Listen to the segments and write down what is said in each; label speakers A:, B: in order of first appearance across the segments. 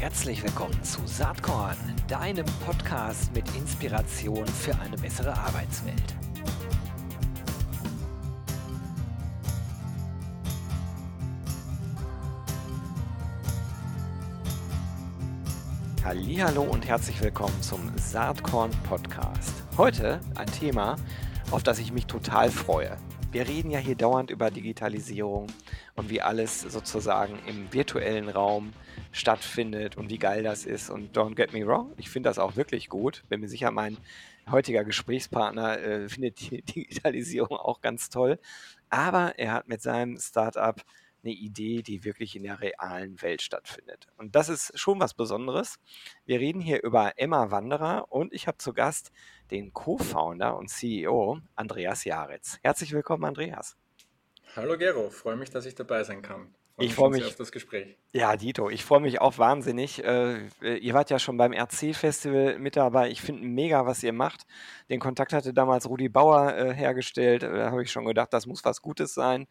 A: Herzlich willkommen zu Saatkorn, deinem Podcast mit Inspiration für eine bessere Arbeitswelt. Hallo und herzlich willkommen zum Saatkorn Podcast. Heute ein Thema, auf das ich mich total freue. Wir reden ja hier dauernd über Digitalisierung und wie alles sozusagen im virtuellen Raum stattfindet und wie geil das ist. Und don't get me wrong, ich finde das auch wirklich gut. Bin mir sicher, mein heutiger Gesprächspartner äh, findet die Digitalisierung auch ganz toll. Aber er hat mit seinem Startup eine Idee, die wirklich in der realen Welt stattfindet. Und das ist schon was Besonderes. Wir reden hier über Emma Wanderer und ich habe zu Gast den Co-Founder und CEO Andreas Jaritz. Herzlich willkommen, Andreas.
B: Hallo Gero, freue mich, dass ich dabei sein kann.
A: Ich freue mich
B: auf das Gespräch.
A: Ja, Dito, ich freue mich auch wahnsinnig. Äh, ihr wart ja schon beim RC-Festival mit dabei. Ich finde mega, was ihr macht. Den Kontakt hatte damals Rudi Bauer äh, hergestellt. Da habe ich schon gedacht, das muss was Gutes sein.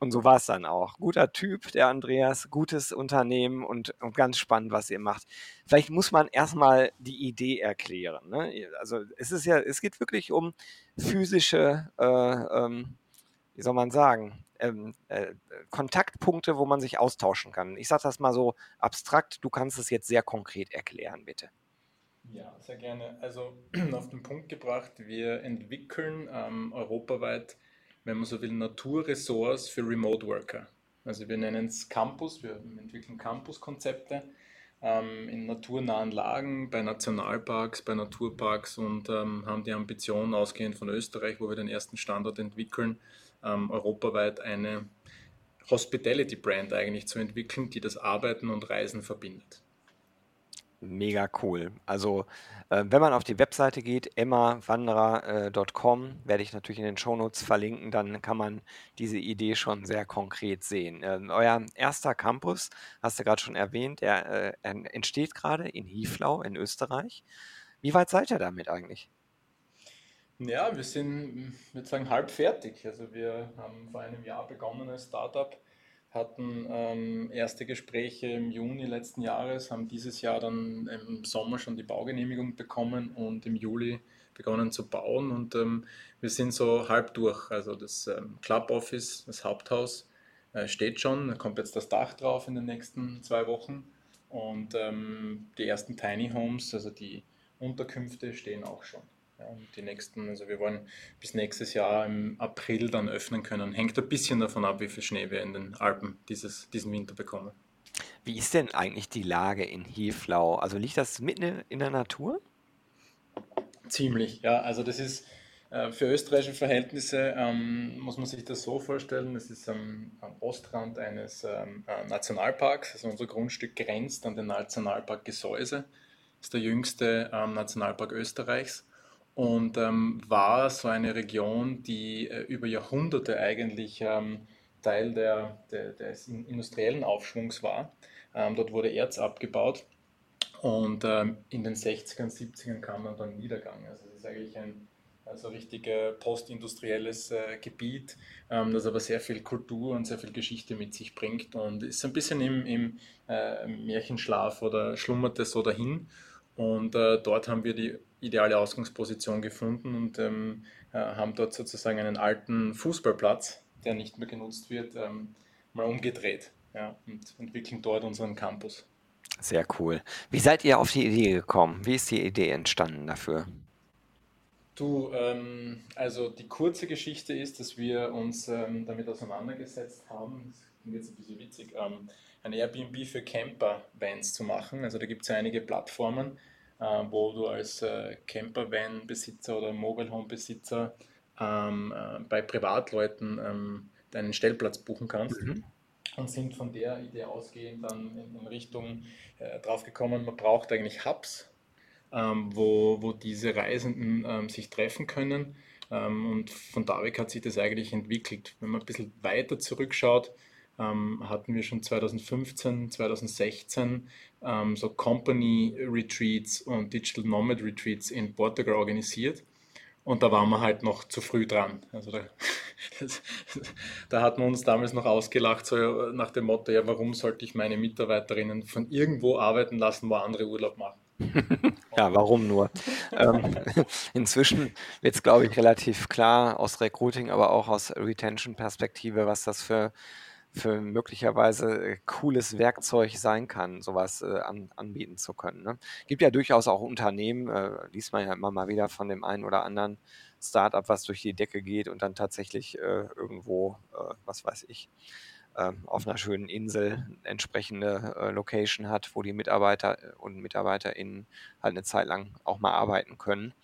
A: Und so war es dann auch. Guter Typ, der Andreas, gutes Unternehmen und, und, ganz spannend, was ihr macht. Vielleicht muss man erstmal die Idee erklären. Ne? Also es ist ja, es geht wirklich um physische, äh, ähm, wie soll man sagen, ähm, äh, Kontaktpunkte, wo man sich austauschen kann. Ich sage das mal so abstrakt, du kannst es jetzt sehr konkret erklären, bitte.
B: Ja, sehr gerne. Also auf den Punkt gebracht, wir entwickeln ähm, europaweit wenn man so will, Naturressorts für Remote Worker. Also wir nennen es Campus, wir entwickeln Campus-Konzepte ähm, in naturnahen Lagen, bei Nationalparks, bei Naturparks und ähm, haben die Ambition, ausgehend von Österreich, wo wir den ersten Standort entwickeln, ähm, europaweit eine Hospitality-Brand eigentlich zu entwickeln, die das Arbeiten und Reisen verbindet.
A: Mega cool. Also, äh, wenn man auf die Webseite geht, emmawanderer.com, äh, werde ich natürlich in den Shownotes verlinken, dann kann man diese Idee schon sehr konkret sehen. Ähm, euer erster Campus, hast du gerade schon erwähnt, der äh, entsteht gerade in Hieflau in Österreich. Wie weit seid ihr damit eigentlich?
B: Ja, wir sind, ich würde sagen, halb fertig. Also wir haben vor einem Jahr begonnen als Startup hatten ähm, erste Gespräche im Juni letzten Jahres, haben dieses Jahr dann im Sommer schon die Baugenehmigung bekommen und im Juli begonnen zu bauen und ähm, wir sind so halb durch. Also das ähm, Club Office, das Haupthaus äh, steht schon, da kommt jetzt das Dach drauf in den nächsten zwei Wochen und ähm, die ersten Tiny Homes, also die Unterkünfte stehen auch schon. Die nächsten, also wir wollen bis nächstes Jahr im April dann öffnen können. Hängt ein bisschen davon ab, wie viel Schnee wir in den Alpen dieses, diesen Winter bekommen.
A: Wie ist denn eigentlich die Lage in Heflau? Also liegt das mitten in der Natur?
B: Ziemlich, ja. Also das ist äh, für österreichische Verhältnisse, ähm, muss man sich das so vorstellen, es ist am, am Ostrand eines ähm, äh, Nationalparks. Also unser Grundstück grenzt an den Nationalpark Gesäuse. Das ist der jüngste ähm, Nationalpark Österreichs und ähm, war so eine Region, die äh, über Jahrhunderte eigentlich ähm, Teil der, der, des industriellen Aufschwungs war. Ähm, dort wurde Erz abgebaut und ähm, in den 60ern, 70ern kam dann dann Niedergang. Also es ist eigentlich ein also richtig äh, postindustrielles äh, Gebiet, ähm, das aber sehr viel Kultur und sehr viel Geschichte mit sich bringt und ist ein bisschen im, im äh, Märchenschlaf oder schlummerte so dahin. Und äh, dort haben wir die ideale Ausgangsposition gefunden und ähm, äh, haben dort sozusagen einen alten Fußballplatz, der nicht mehr genutzt wird, ähm, mal umgedreht ja, und entwickeln dort unseren Campus.
A: Sehr cool. Wie seid ihr auf die Idee gekommen? Wie ist die Idee entstanden dafür?
B: Du, ähm, also die kurze Geschichte ist, dass wir uns ähm, damit auseinandergesetzt haben, das klingt jetzt ein bisschen witzig, ähm, ein Airbnb für Camper-Vans zu machen. Also da gibt es ja einige Plattformen, äh, wo du als äh, Camper-Van-Besitzer oder Mobile Home-Besitzer ähm, äh, bei Privatleuten ähm, deinen Stellplatz buchen kannst. Mhm. Und sind von der Idee ausgehend dann in, in Richtung äh, drauf gekommen, man braucht eigentlich Hubs, ähm, wo, wo diese Reisenden ähm, sich treffen können. Ähm, und von da weg hat sich das eigentlich entwickelt. Wenn man ein bisschen weiter zurückschaut, hatten wir schon 2015, 2016 ähm, so Company Retreats und Digital Nomad Retreats in Portugal organisiert. Und da waren wir halt noch zu früh dran. Also da, das, da hat man uns damals noch ausgelacht, so nach dem Motto, ja, warum sollte ich meine Mitarbeiterinnen von irgendwo arbeiten lassen, wo andere Urlaub machen?
A: ja, warum nur? ähm, inzwischen wird es, glaube ich, relativ klar aus Recruiting, aber auch aus Retention-Perspektive, was das für für möglicherweise äh, cooles Werkzeug sein kann, sowas äh, an, anbieten zu können. Ne? Gibt ja durchaus auch Unternehmen, äh, liest man ja immer mal wieder von dem einen oder anderen Startup, was durch die Decke geht und dann tatsächlich äh, irgendwo, äh, was weiß ich, äh, auf einer schönen Insel entsprechende äh, Location hat, wo die Mitarbeiter und MitarbeiterInnen halt eine Zeit lang auch mal arbeiten können.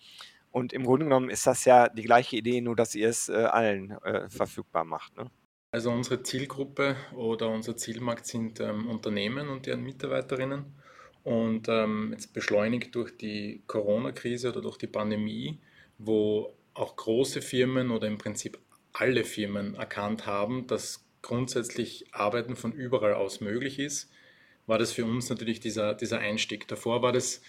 A: Und im Grunde genommen ist das ja die gleiche Idee, nur dass ihr es allen verfügbar macht. Ne?
B: Also unsere Zielgruppe oder unser Zielmarkt sind ähm, Unternehmen und deren Mitarbeiterinnen. Und ähm, jetzt beschleunigt durch die Corona-Krise oder durch die Pandemie, wo auch große Firmen oder im Prinzip alle Firmen erkannt haben, dass grundsätzlich Arbeiten von überall aus möglich ist, war das für uns natürlich dieser, dieser Einstieg. Davor war das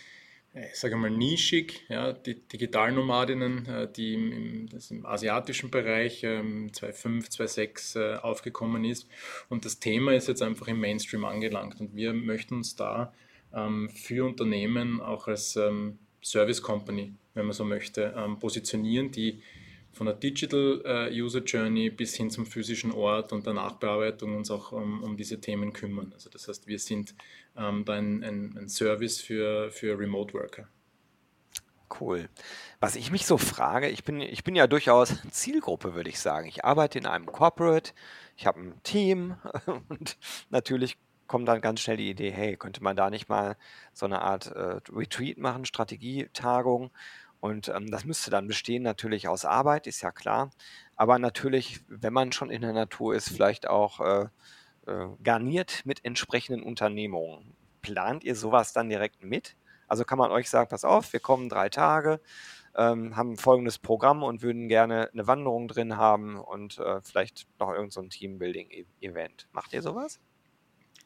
B: ich sage mal, nischig. Ja, die Digitalnomadinnen, äh, die im, im, im asiatischen Bereich ähm, 2005, 2006 äh, aufgekommen ist. Und das Thema ist jetzt einfach im Mainstream angelangt. Und wir möchten uns da ähm, für Unternehmen auch als ähm, Service Company, wenn man so möchte, ähm, positionieren, die von der Digital äh, User Journey bis hin zum physischen Ort und der Nachbearbeitung uns auch um, um diese Themen kümmern. Also das heißt, wir sind ähm, da ein, ein, ein, Service für, für Remote Worker.
A: Cool. Was ich mich so frage, ich bin, ich bin ja durchaus Zielgruppe, würde ich sagen. Ich arbeite in einem Corporate, ich habe ein Team und natürlich kommt dann ganz schnell die Idee, hey, könnte man da nicht mal so eine Art äh, Retreat machen, Strategietagung und ähm, das müsste dann bestehen natürlich aus Arbeit, ist ja klar. Aber natürlich, wenn man schon in der Natur ist, vielleicht auch äh, äh, garniert mit entsprechenden Unternehmungen. Plant ihr sowas dann direkt mit? Also kann man euch sagen, pass auf, wir kommen drei Tage, ähm, haben folgendes Programm und würden gerne eine Wanderung drin haben und äh, vielleicht noch irgendein so Teambuilding-Event. Macht ihr sowas?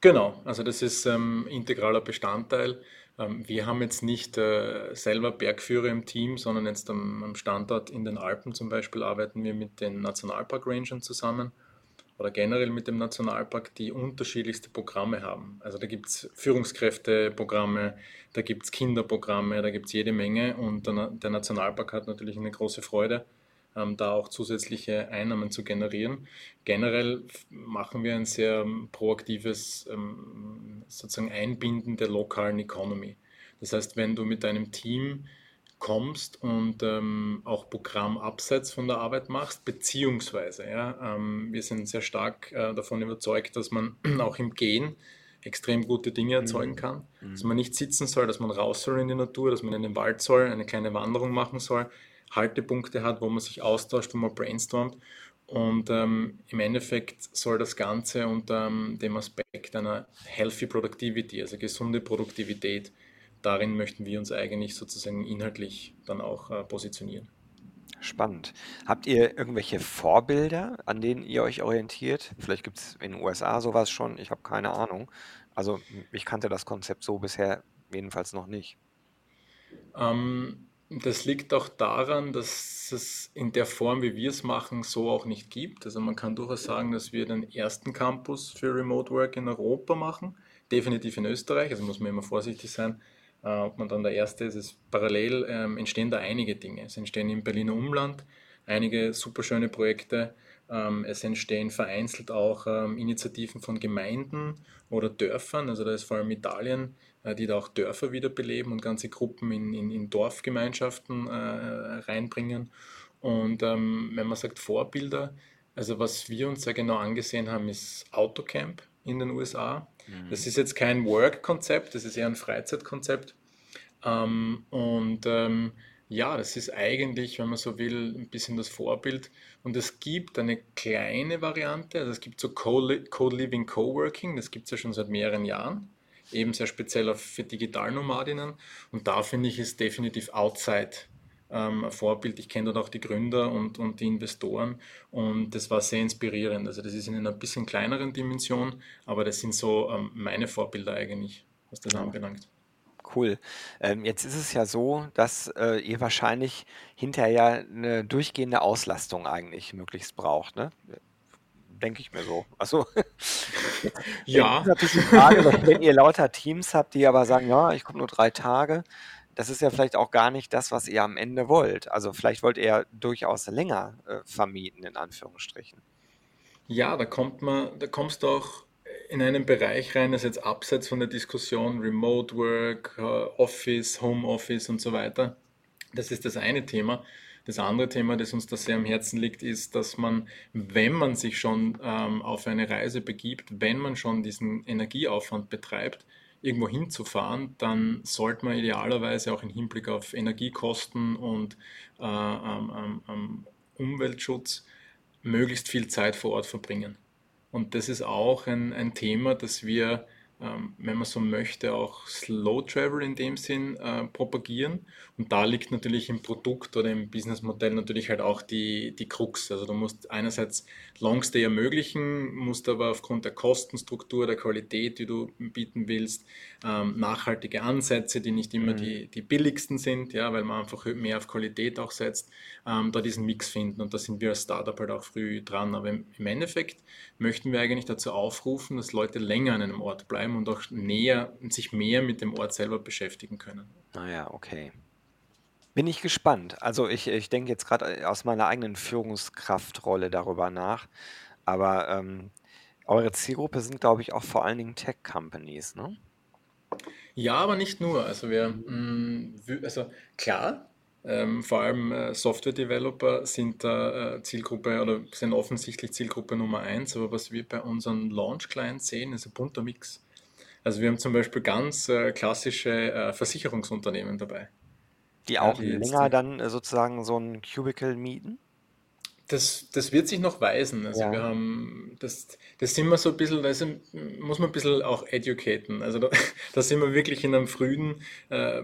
B: Genau, also das ist ähm, integraler Bestandteil. Ähm, wir haben jetzt nicht äh, selber Bergführer im Team, sondern jetzt am, Standort in den Alpen zum Beispiel arbeiten wir mit den Nationalpark-Rangern zusammen oder generell mit dem Nationalpark, die unterschiedlichste Programme haben. Also da gibt es Führungskräfteprogramme, da gibt es Kinderprogramme, da gibt es jede Menge und der, Nationalpark hat natürlich eine große Freude ähm, da auch zusätzliche Einnahmen zu generieren. Generell machen wir ein sehr ähm, proaktives sozusagen Einbinden der lokalen Economy. Das heißt, wenn du mit deinem Team kommst und ähm, auch Programm abseits von der Arbeit machst, beziehungsweise, ja, ähm, wir sind sehr stark äh, davon überzeugt, dass man auch im Gehen extrem gute Dinge erzeugen mhm. kann, mhm. dass man nicht sitzen soll, dass man raus soll in die Natur, dass man in den Wald soll, eine kleine Wanderung machen soll, Haltepunkte hat, wo man sich austauscht, wo man brainstormt. Und ähm, im Endeffekt soll das Ganze unter ähm, dem Aspekt einer Healthy Productivity, also gesunde Produktivität, darin möchten wir uns eigentlich sozusagen inhaltlich dann auch äh, positionieren.
A: Spannend. Habt ihr irgendwelche Vorbilder, an denen ihr euch orientiert? Vielleicht gibt es in den USA sowas schon, ich habe keine Ahnung. Also ich kannte das Konzept so bisher jedenfalls noch nicht.
B: Ähm, das liegt auch daran, dass es in der Form, wie wir es machen, so auch nicht gibt. Also man kann durchaus sagen, dass wir den ersten Campus für Remote Work in Europa machen, definitiv in Österreich, also muss man immer vorsichtig sein, äh, ob man dann der Erste ist. Es parallel ähm, entstehen da einige Dinge. Es entstehen im Berliner Umland einige super schöne Projekte. Ähm, es entstehen vereinzelt auch ähm, Initiativen von Gemeinden oder Dörfern, also da ist vor allem Italien äh, die da auch Dörfer wiederbeleben und ganze Gruppen in, in, in Dorfgemeinschaften äh, reinbringen. Und ähm, wenn man sagt Vorbilder, also was wir uns sehr genau angesehen haben, ist Autocamp in den USA. Mhm. Das ist jetzt kein Work-Konzept, das ist eher ein Freizeitkonzept. Und ja, das ist eigentlich, wenn man so will, ein bisschen das Vorbild. Und es gibt eine kleine Variante, also es gibt so Co-Living, Co-Working, das gibt es ja schon seit mehreren Jahren eben sehr speziell für Digitalnomadinnen. Und da finde ich es definitiv outside ähm, ein Vorbild. Ich kenne dort auch die Gründer und, und die Investoren und das war sehr inspirierend. Also das ist in einer bisschen kleineren Dimension, aber das sind so ähm, meine Vorbilder eigentlich, was das ja. anbelangt.
A: Cool. Ähm, jetzt ist es ja so, dass, äh, ihr wahrscheinlich hinterher eine durchgehende Auslastung eigentlich möglichst braucht, ne? Denke ich mir so. Ach so. Jetzt ist
B: Ja,
A: natürlich die Frage, wenn ihr lauter Teams habt, die aber sagen: „Ja, ich komme nur 3 Tage“, das ist ja vielleicht auch gar nicht das, was ihr am Ende wollt. Also, vielleicht wollt ihr ja durchaus länger, äh, vermieten in Anführungsstrichen.
B: ja, da kommt man, da kommst du auch in einen Bereich rein, das jetzt abseits von der Diskussion Remote Work, äh, Office, Home Office und so weiter. Das ist das eine Thema. Das andere Thema, das uns da sehr am Herzen liegt, ist, dass man, wenn man sich schon ähm, auf eine Reise begibt, wenn man schon diesen Energieaufwand betreibt, irgendwo hinzufahren, dann sollte man idealerweise auch im Hinblick auf Energiekosten und äh, ähm, ähm, Umweltschutz möglichst viel Zeit vor Ort verbringen. Und das ist auch ein, ein Thema, das wir, wenn man so möchte, auch Slow Travel in dem Sinn äh, propagieren. Und da liegt natürlich im Produkt oder im Businessmodell natürlich halt auch die, die Krux. Also du musst einerseits Longstay ermöglichen, musst aber aufgrund der Kostenstruktur, der Qualität, die du bieten willst, ähm, nachhaltige Ansätze, die nicht immer
A: Mhm.
B: die, die billigsten sind, ja, weil man einfach mehr auf Qualität auch setzt, ähm, da diesen Mix finden. Und da sind wir als Startup halt auch früh dran. Aber im, im Endeffekt möchten wir eigentlich dazu aufrufen, dass Leute länger an einem Ort bleiben und auch näher und sich mehr mit dem Ort selber beschäftigen können.
A: Na ja, okay. Bin ich gespannt. Also, ich ich denke jetzt gerade aus meiner eigenen Führungskraftrolle darüber nach, aber, ähm, eure Zielgruppe sind, glaube ich, auch vor allen Dingen Tech-Companies, ne?
B: Ja, aber nicht nur. Also wir, wü- also klar, ähm, vor allem äh, Software-Developer sind da äh, Zielgruppe oder sind offensichtlich Zielgruppe Nummer eins, aber was wir bei unseren Launch-Clients sehen, ist ein bunter Mix. Also wir haben zum Beispiel ganz äh, klassische äh, Versicherungsunternehmen dabei.
A: Die
B: Ja,
A: auch
B: die jetzt
A: länger
B: die,
A: dann, äh, sozusagen so 'n Cubicle mieten?
B: Das, das wird sich noch weisen. Also wir
A: Ja.
B: haben, das, das sind wir so ein bisschen, da ein- muss man ein bisschen auch educaten. Also da, da sind wir wirklich in einem frühen, äh,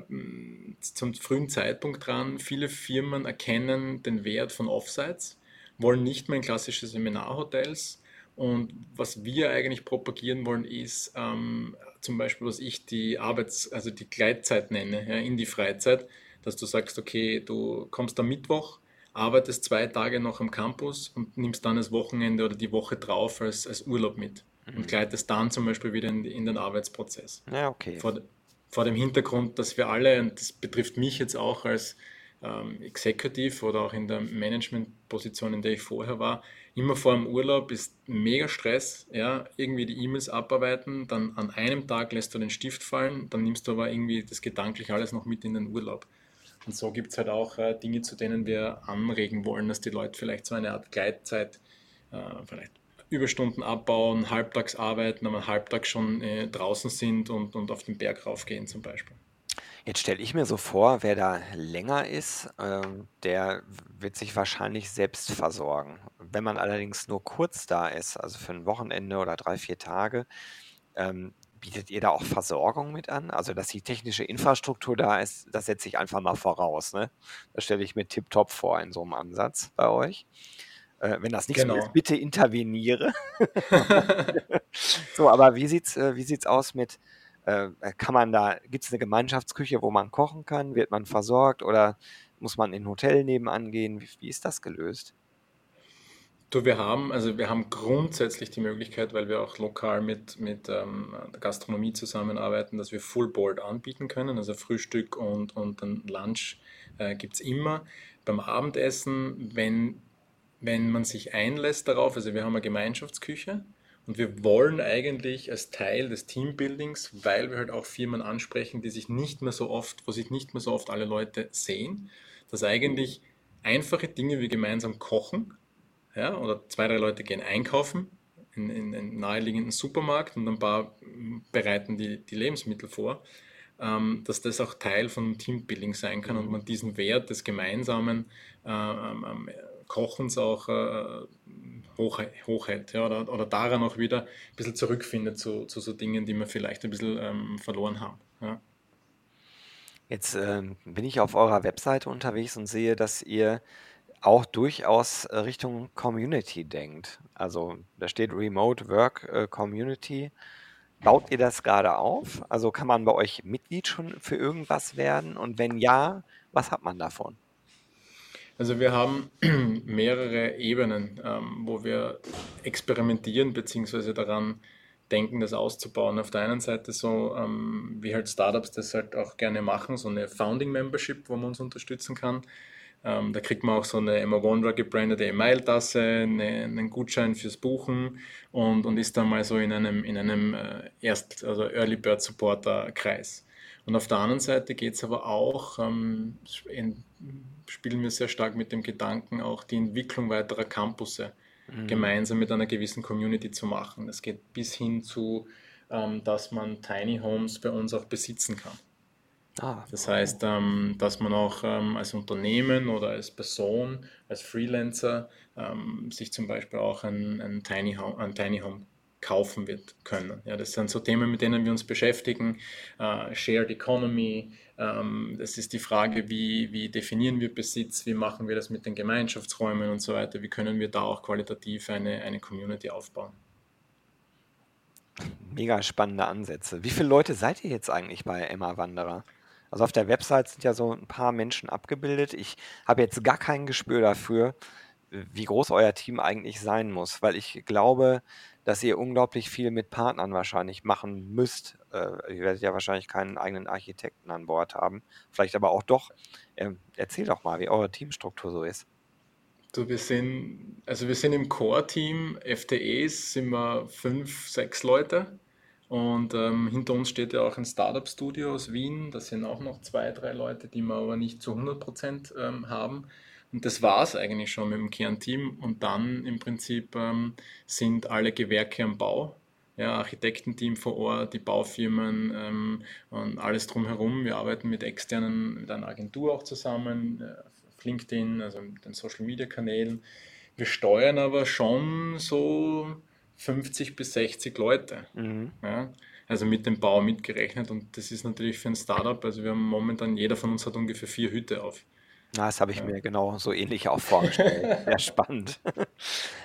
B: zum frühen Zeitpunkt dran. Viele Firmen erkennen den Wert von Offsites, wollen nicht mehr in klassische Seminarhotels. Und was wir eigentlich propagieren wollen, ist ähm, zum Beispiel, was ich die Arbeits-, also die Gleitzeit nenne, ja, in die Freizeit, dass du sagst, okay, du kommst am Mittwoch, arbeitest zwei Tage noch am Campus und nimmst dann das Wochenende oder die Woche drauf als, als Urlaub mit und
A: Mhm.
B: gleitest dann zum Beispiel wieder in, in den Arbeitsprozess.
A: Ja, okay.
B: Vor, vor dem Hintergrund, dass wir alle, und das betrifft mich jetzt auch als ähm, Executive oder auch in der Managementposition, in der ich vorher war, immer vor dem Urlaub ist mega Stress, ja, irgendwie die E-Mails abarbeiten, dann an einem Tag lässt du den Stift fallen, dann nimmst du aber irgendwie das gedanklich alles noch mit in den Urlaub. Und so gibt es halt auch äh, Dinge, zu denen wir anregen wollen, dass die Leute vielleicht so eine Art Gleitzeit, äh, vielleicht Überstunden abbauen, halbtags arbeiten, aber halbtags schon äh, draußen sind und, und auf den Berg raufgehen zum Beispiel.
A: Jetzt stelle ich mir so vor, wer da länger ist, ähm, der wird sich wahrscheinlich selbst versorgen. Wenn man allerdings nur kurz da ist, also für ein Wochenende oder 3, 4 Tage, ähm, bietet ihr da auch Versorgung mit an? Also, dass die technische Infrastruktur da ist, das setze ich einfach mal voraus, ne? Das stelle ich mir tipptopp vor in so einem Ansatz bei euch. Äh, wenn das nicht so ist,
B: Genau.
A: bitte interveniere. So, aber wie sieht's äh, wie sieht's aus mit äh, äh, kann man da gibt's 'ne Gemeinschaftsküche, wo man kochen kann? Wird man versorgt oder muss man in 'n Hotel nebenan gehen? Wie wie ist das gelöst?
B: Du, wir haben, also wir haben grundsätzlich die Möglichkeit, weil wir auch lokal mit, mit ähm, der Gastronomie zusammenarbeiten, dass wir Full Board anbieten können. Also Frühstück und, und dann Lunch äh, gibt es immer. Beim Abendessen, wenn, wenn man sich einlässt darauf, also wir haben eine Gemeinschaftsküche und wir wollen eigentlich als Teil des Teambuildings, weil wir halt auch Firmen ansprechen, die sich nicht mehr so oft, wo sich nicht mehr so oft alle Leute sehen, dass eigentlich einfache Dinge wie gemeinsam kochen, ja, oder zwei, drei Leute gehen einkaufen in, in einen naheliegenden Supermarkt und ein paar bereiten die, die Lebensmittel vor, ähm, dass das auch Teil von Teambuilding sein kann und
A: Mhm.
B: man diesen Wert des gemeinsamen äh, ähm, ähm, Kochens auch äh, hoch, hochhält ja, oder, oder daran auch wieder ein bisschen zurückfindet zu, zu so Dingen, die wir vielleicht ein bisschen ähm, verloren haben. Ja.
A: Jetzt, ähm, bin ich auf eurer Webseite unterwegs und sehe, dass ihr auch durchaus, äh, Richtung Community denkt. Also, da steht Remote Work, äh, Community. baut ihr das gerade auf? Also kann man bei euch Mitglied schon für irgendwas werden? Und wenn ja, was hat man davon?
B: Also wir haben mehrere Ebenen, ähm, wo wir experimentieren bzw. daran denken, das auszubauen. Auf der einen Seite so, ähm, wie halt Startups das halt auch gerne machen, so eine Founding Membership, wo man uns unterstützen kann. Ähm, da kriegt man auch so eine Emma Wondra gebrandete E-Mail-Tasse, eine, einen Gutschein fürs Buchen und, und ist dann mal so in einem, in einem äh, Erst-, also Early Bird Supporter-Kreis. Und auf der anderen Seite geht es aber auch, ähm, in, spielen wir sehr stark mit dem Gedanken, auch die Entwicklung weiterer Campusse mhm. gemeinsam mit einer gewissen Community zu machen. Das geht bis hin zu, ähm, dass man Tiny Homes bei uns auch besitzen kann. Ah, das heißt, ähm, dass man auch ähm, als Unternehmen oder als Person, als Freelancer ähm, sich zum Beispiel auch ein, ein, Tiny Home, ein Tiny Home kaufen wird können. Ja, das sind so Themen, mit denen wir uns beschäftigen. Uh, Shared Economy, ähm, das ist die Frage, wie, wie definieren wir Besitz, wie machen wir das mit den Gemeinschaftsräumen und so weiter, wie können wir da auch qualitativ eine, eine Community aufbauen.
A: Mega spannende Ansätze. Wie viele Leute seid ihr jetzt eigentlich bei Emma Wanderer? Also auf der Website sind ja so ein paar Menschen abgebildet. Ich habe jetzt gar kein Gespür dafür, wie groß euer Team eigentlich sein muss, weil ich glaube, dass ihr unglaublich viel mit Partnern wahrscheinlich machen müsst. Äh, ihr werdet ja wahrscheinlich keinen eigenen Architekten an Bord haben, vielleicht aber auch doch. Ähm, erzähl doch mal, wie eure Teamstruktur so ist.
B: Du, wir sind, also wir sind im Core-Team, FTEs sind wir fünf, sechs Leute. Und ähm, hinter uns steht ja auch ein Startup-Studio aus Wien. Das sind auch noch zwei, drei Leute, die wir aber nicht zu 100 Prozent ähm, haben. Und das war es eigentlich schon mit dem Kernteam. Und dann im Prinzip ähm, sind alle Gewerke am Bau. Ja, Architektenteam vor Ort, die Baufirmen ähm, und alles drumherum. Wir arbeiten mit externen, mit einer Agentur auch zusammen, äh, auf LinkedIn, also mit den Social Media Kanälen. Wir steuern aber schon so 50 bis 60 Leute. Mhm. Ja? Also mit dem Bau mitgerechnet. Und das ist natürlich für ein Startup, also wir haben momentan, jeder von uns hat ungefähr vier Hüte auf.
A: Na, das habe ich ja. mir genau so ähnlich auch vorgestellt. Sehr spannend.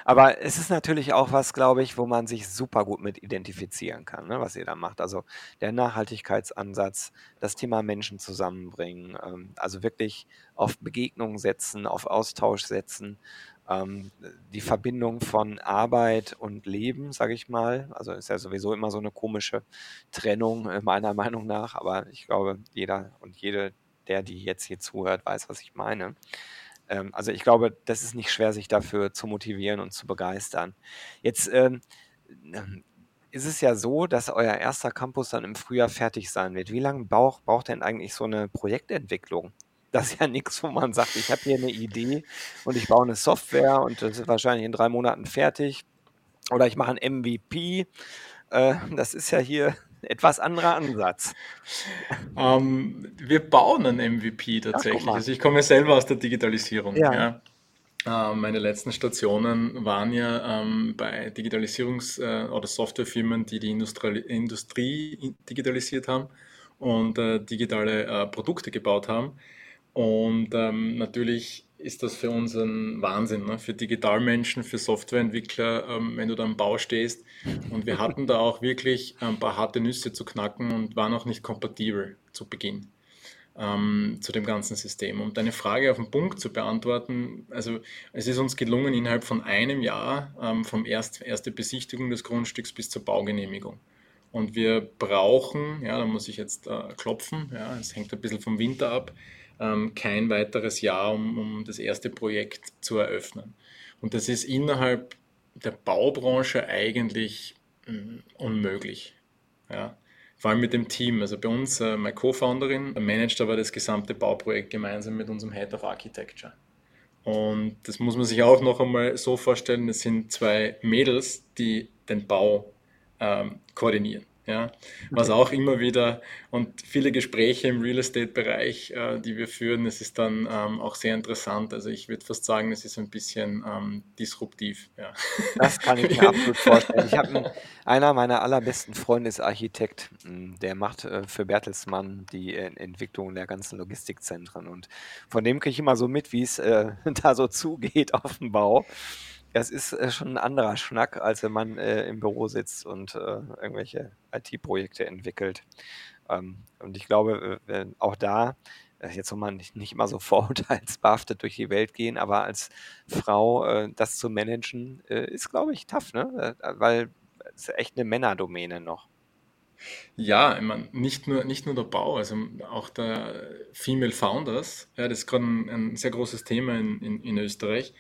A: Aber es ist natürlich auch was, glaube ich, wo man sich super gut mit identifizieren kann, ne, was ihr da macht. Also der Nachhaltigkeitsansatz, das Thema Menschen zusammenbringen, ähm, also wirklich auf Begegnung setzen, auf Austausch setzen ähm, die Verbindung von Arbeit und Leben, sage ich mal. Also ist ja sowieso immer so eine komische Trennung, äh, meiner Meinung nach. Aber ich glaube, jeder und jede, der, die jetzt hier zuhört, weiß, was ich meine. Ähm, also ich glaube, das ist nicht schwer, sich dafür zu motivieren und zu begeistern. Jetzt ähm, ist es ja so, dass euer erster Campus dann im Frühjahr fertig sein wird. Wie lange braucht, braucht denn eigentlich so eine Projektentwicklung? das ist ja nichts, wo man sagt, ich habe hier eine Idee und ich baue eine Software und das ist wahrscheinlich in drei Monaten fertig. Oder ich mache ein MVP. Äh, das ist ja hier etwas anderer Ansatz.
B: Ähm, wir bauen ein MVP tatsächlich. Ach, also ich komme selber aus der Digitalisierung. Ja. ja. Ähm, meine letzten Stationen waren ja ähm, bei Digitalisierungs- äh, oder Softwarefirmen, die die Industrie, Industrie digitalisiert haben und äh, digitale äh, Produkte gebaut haben. Und ähm, natürlich ist das für uns ein Wahnsinn, ne? für Digitalmenschen, für Softwareentwickler, ähm, wenn du da am Bau stehst. Und wir hatten da auch wirklich ein paar harte Nüsse zu knacken und waren auch nicht kompatibel zu Beginn ähm, zu dem ganzen System. Um deine Frage auf den Punkt zu beantworten, also es ist uns gelungen, innerhalb von einem Jahr ähm, vom erst, erste Besichtigung des Grundstücks bis zur Baugenehmigung. Und wir brauchen, ja, da muss ich jetzt äh, klopfen, ja, es hängt ein bisschen vom Winter ab, ähm, kein weiteres Jahr, um, um das erste Projekt zu eröffnen. Und das ist innerhalb der Baubranche eigentlich mh, mm, unmöglich. Ja. Vor allem mit dem Team. Also bei uns, äh, meine Co-Founderin, managt aber das gesamte Bauprojekt gemeinsam mit unserem Head of Architecture. Und das muss man sich auch noch einmal so vorstellen, es sind zwei Mädels, die den Bau ähm, koordinieren. Ja, was auch immer wieder und viele Gespräche im Real Estate-Bereich, äh, die wir führen, es ist dann ähm, auch sehr interessant. Also ich würde fast sagen, es ist ein bisschen ähm, disruptiv. Ja.
A: Das kann ich mir absolut vorstellen. Ich habe einer meiner allerbesten Freunde ist Architekt. Hm, der macht äh, für Bertelsmann die äh, Entwicklung der ganzen Logistikzentren und von dem kriege ich immer so mit, wie es äh, da so zugeht auf dem Bau. Das ist äh, schon ein anderer Schnack, als wenn man äh, im Büro sitzt und äh, irgendwelche IT-Projekte entwickelt. Ähm, und ich glaube, äh, auch da, äh, jetzt soll man nicht, nicht immer so vorurteilsbehaftet durch die Welt gehen, aber als Frau äh, das zu managen, ist, glaube ich, tough, ne? weil es ist echt eine Männerdomäne noch.
B: Ja, ich meine, nicht nur, nicht nur der Bau, also auch der Female Founders, ja, das ist gerade ein, ein sehr großes Thema in, in, in Österreich,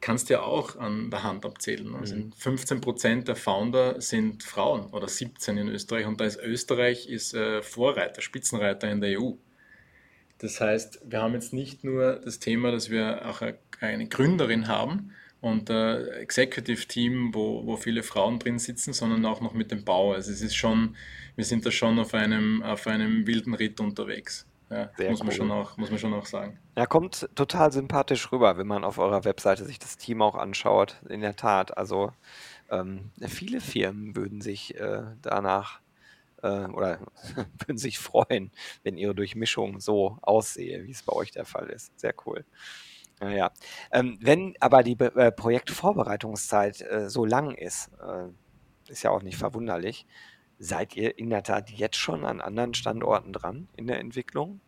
B: kannst du ja auch an der Hand abzählen. Also mhm. 15 Prozent der Founder sind Frauen oder 17 in Österreich und da ist Österreich ist äh, Vorreiter, Spitzenreiter in der EU. Das heißt, wir haben jetzt nicht nur das Thema, dass wir auch eine Gründerin haben, und äh, Executive Team, wo, wo viele Frauen drin sitzen, sondern auch noch mit dem Bau. Also es ist schon, wir sind da schon auf einem, auf einem wilden Ritt unterwegs. Ja, muss, man schon auch, muss man schon auch sagen.
A: Ja, kommt total sympathisch rüber, wenn man auf eurer Webseite sich das Team auch anschaut. In der Tat, also ähm, viele Firmen würden sich äh, danach äh, oder würden sich freuen, wenn ihre Durchmischung so aussehe, wie es bei euch der Fall ist. Sehr cool. Ja, ja. Ähm, wenn aber die äh, Projektvorbereitungszeit äh, so lang ist, äh, ist ja auch nicht verwunderlich, seid ihr in der Tat jetzt schon an anderen Standorten dran in der Entwicklung?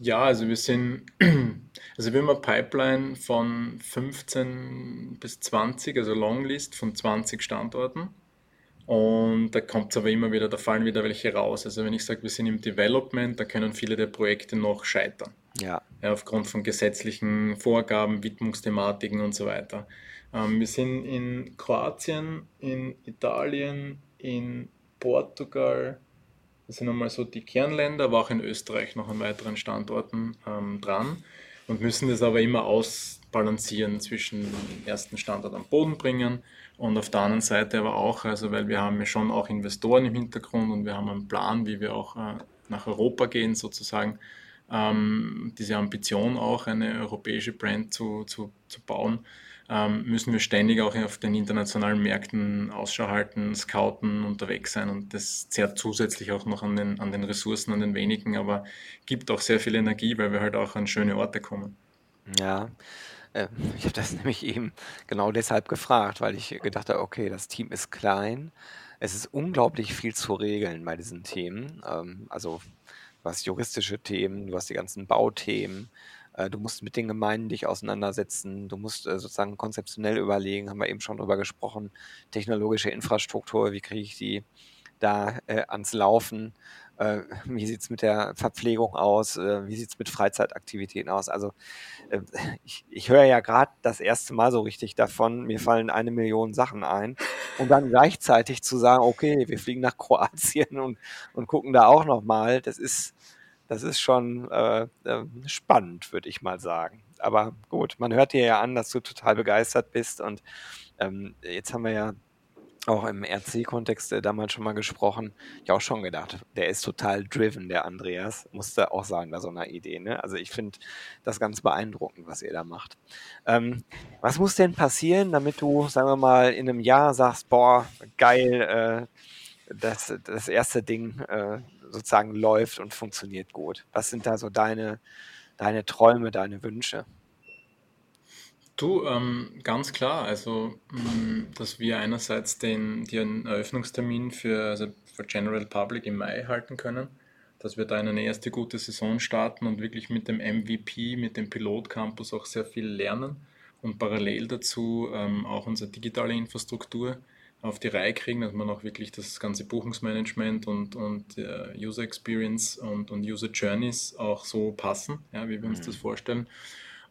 B: Ja, also wir sind, also wir haben eine Pipeline von 15 bis 20, also Longlist von 20 Standorten. Und da kommt es aber immer wieder, da fallen wieder welche raus. Also wenn ich sage, wir sind im Development, da können viele der Projekte noch scheitern. Ja. ja aufgrund von gesetzlichen Vorgaben, Widmungsthematiken und so weiter. Ähm, wir sind in Kroatien, in Italien, in Portugal, das sind einmal so die Kernländer, aber auch in Österreich noch an weiteren Standorten ähm, dran und müssen das aber immer ausbalancieren zwischen dem ersten Standort am Boden bringen und auf der anderen Seite aber auch, also weil wir haben ja schon auch Investoren im Hintergrund und wir haben einen Plan, wie wir auch äh, nach Europa gehen sozusagen ähm, diese Ambition auch, eine europäische Brand zu, zu, zu bauen, ähm, müssen wir ständig auch auf den internationalen Märkten Ausschau halten, scouten, unterwegs sein und das zehrt zusätzlich auch noch an den, an den Ressourcen, an den wenigen, aber gibt auch sehr viel Energie, weil wir halt auch an schöne Orte kommen.
A: Ja, äh, ich habe das nämlich eben genau deshalb gefragt, weil ich gedacht habe, okay, das Team ist klein, es ist unglaublich viel zu regeln bei diesen Themen. Ähm, also Du hast juristische Themen, du hast die ganzen Bauthemen, du musst mit den Gemeinden dich auseinandersetzen, du musst äh, sozusagen konzeptionell überlegen, haben wir eben schon drüber gesprochen, technologische Infrastruktur, wie kriege ich die da äh, ans Laufen? Äh, wie sieht es mit der Verpflegung aus? Äh, wie sieht es mit Freizeitaktivitäten aus? Also äh, ich, ich höre ja gerade das erste Mal so richtig davon, mir fallen eine Million Sachen ein. Und dann gleichzeitig zu sagen, okay, wir fliegen nach Kroatien und, und gucken da auch nochmal, das ist, das ist schon äh, äh, spannend, würde ich mal sagen. Aber gut, man hört dir ja an, dass du total begeistert bist. Und ähm, jetzt haben wir ja auch im RC-Kontext äh, damals schon mal gesprochen. Ich auch schon gedacht, der ist total driven, der Andreas. Musste auch sagen bei so einer Idee. Ne? Also ich finde das ganz beeindruckend, was ihr da macht. Ähm, was muss denn passieren, damit du, sagen wir mal, in einem Jahr sagst, boah, geil, äh, das, das erste Ding äh, sozusagen läuft und funktioniert gut? Was sind da so deine, deine Träume, deine Wünsche?
B: Du, ähm, ganz klar, also, mh, mm, dass wir einerseits den, den Eröffnungstermin für, also für General Public im Mai halten können, dass wir da eine erste gute Saison starten und wirklich mit dem MVP, mit dem Pilotcampus auch sehr viel lernen und parallel dazu ähm, auch unsere digitale Infrastruktur auf die Reihe kriegen, dass man auch wirklich das ganze Buchungsmanagement und, und äh, User Experience und, und User Journeys auch so passen, ja, wie wir uns mhm. das vorstellen.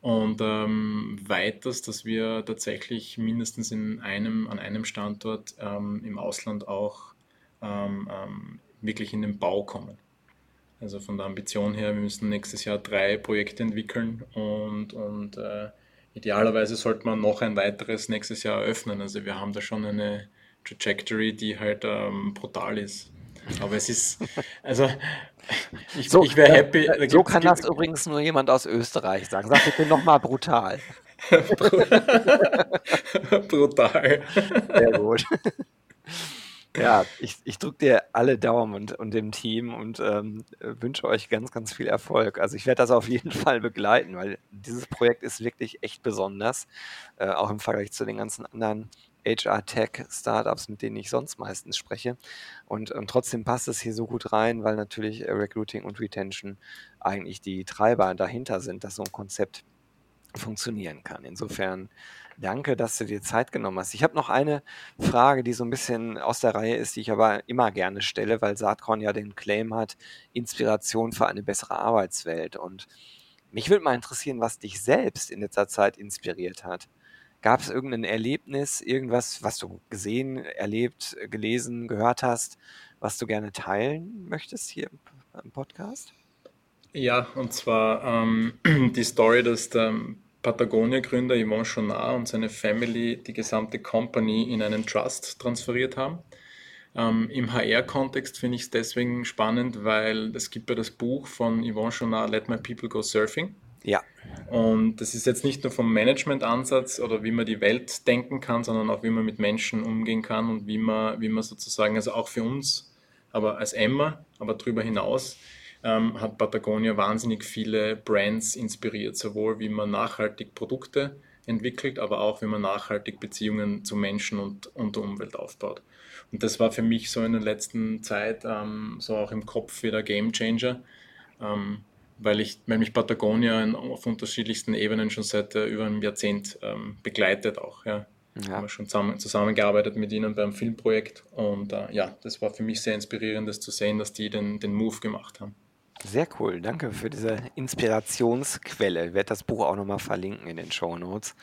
B: Und ähm, weiters, dass wir tatsächlich mindestens in einem, an einem Standort ähm, im Ausland auch ähm, ähm, wirklich in den Bau kommen. Also von der Ambition her, wir müssen nächstes Jahr drei Projekte entwickeln und, und äh, idealerweise sollte man noch ein weiteres nächstes Jahr eröffnen. Also wir haben da schon eine Trajectory, die halt ähm, brutal ist. Aber es ist, also
A: ich, so, ich wäre happy. Äh, so kann das übrigens nur jemand aus Österreich sagen. Sag bitte nochmal brutal.
B: brutal.
A: Sehr gut. Ja, ich, ich drücke dir alle Daumen und, und dem Team und ähm, wünsche euch ganz, ganz viel Erfolg. Also ich werde das auf jeden Fall begleiten, weil dieses Projekt ist wirklich echt besonders, äh, auch im Vergleich zu den ganzen anderen HR-Tech-Startups, mit denen ich sonst meistens spreche. Und, und trotzdem passt es hier so gut rein, weil natürlich Recruiting und Retention eigentlich die Treiber dahinter sind, dass so ein Konzept funktionieren kann. Insofern danke, dass du dir Zeit genommen hast. Ich habe noch eine Frage, die so ein bisschen aus der Reihe ist, die ich aber immer gerne stelle, weil Saatkorn ja den Claim hat, Inspiration für eine bessere Arbeitswelt. Und mich würde mal interessieren, was dich selbst in letzter Zeit inspiriert hat. Gab es irgendein Erlebnis, irgendwas, was du gesehen, erlebt, gelesen, gehört hast, was du gerne teilen möchtest hier im Podcast?
B: Ja, und zwar ähm, die Story, dass der Patagonia-Gründer Yvon Chouinard und seine Family die gesamte Company in einen Trust transferiert haben. Ähm, Im HR-Kontext finde ich es deswegen spannend, weil es gibt ja das Buch von Yvon Chouinard, Let My People Go Surfing.
A: Ja.
B: Und das ist jetzt nicht nur vom Management-Ansatz oder wie man die Welt denken kann, sondern auch wie man mit Menschen umgehen kann und wie man, wie man sozusagen, also auch für uns, aber als Emma, aber darüber hinaus, ähm, hat Patagonia wahnsinnig viele Brands inspiriert, sowohl wie man nachhaltig Produkte entwickelt, aber auch wie man nachhaltig Beziehungen zu Menschen und, und der Umwelt aufbaut. Und das war für mich so in der letzten Zeit ähm, so auch im Kopf wieder Game Changer. Ähm, weil, ich, weil mich Patagonia auf unterschiedlichsten Ebenen schon seit äh, über einem Jahrzehnt ähm, begleitet auch. Ja. Ja. Haben wir schon zusammen, zusammengearbeitet mit ihnen beim Filmprojekt und äh, ja, das war für mich sehr inspirierend, das zu sehen, dass die den, den Move gemacht haben.
A: Sehr cool, danke für diese Inspirationsquelle. Ich werde das Buch auch nochmal verlinken in den Show Notes.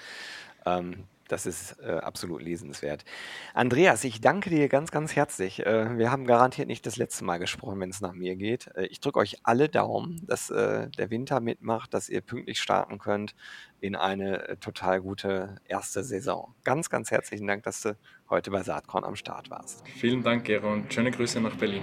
A: Ähm, das ist äh, absolut lesenswert. Andreas, ich danke dir ganz, ganz herzlich. Äh, wir haben garantiert nicht das letzte Mal gesprochen, wenn es nach mir geht. Äh, ich drücke euch alle Daumen, dass äh, der Winter mitmacht, dass ihr pünktlich starten könnt in eine äh, total gute erste Saison. Ganz, ganz herzlichen Dank, dass du heute bei Saatkorn am Start warst.
B: Vielen Dank, Gero, und schöne Grüße nach Berlin.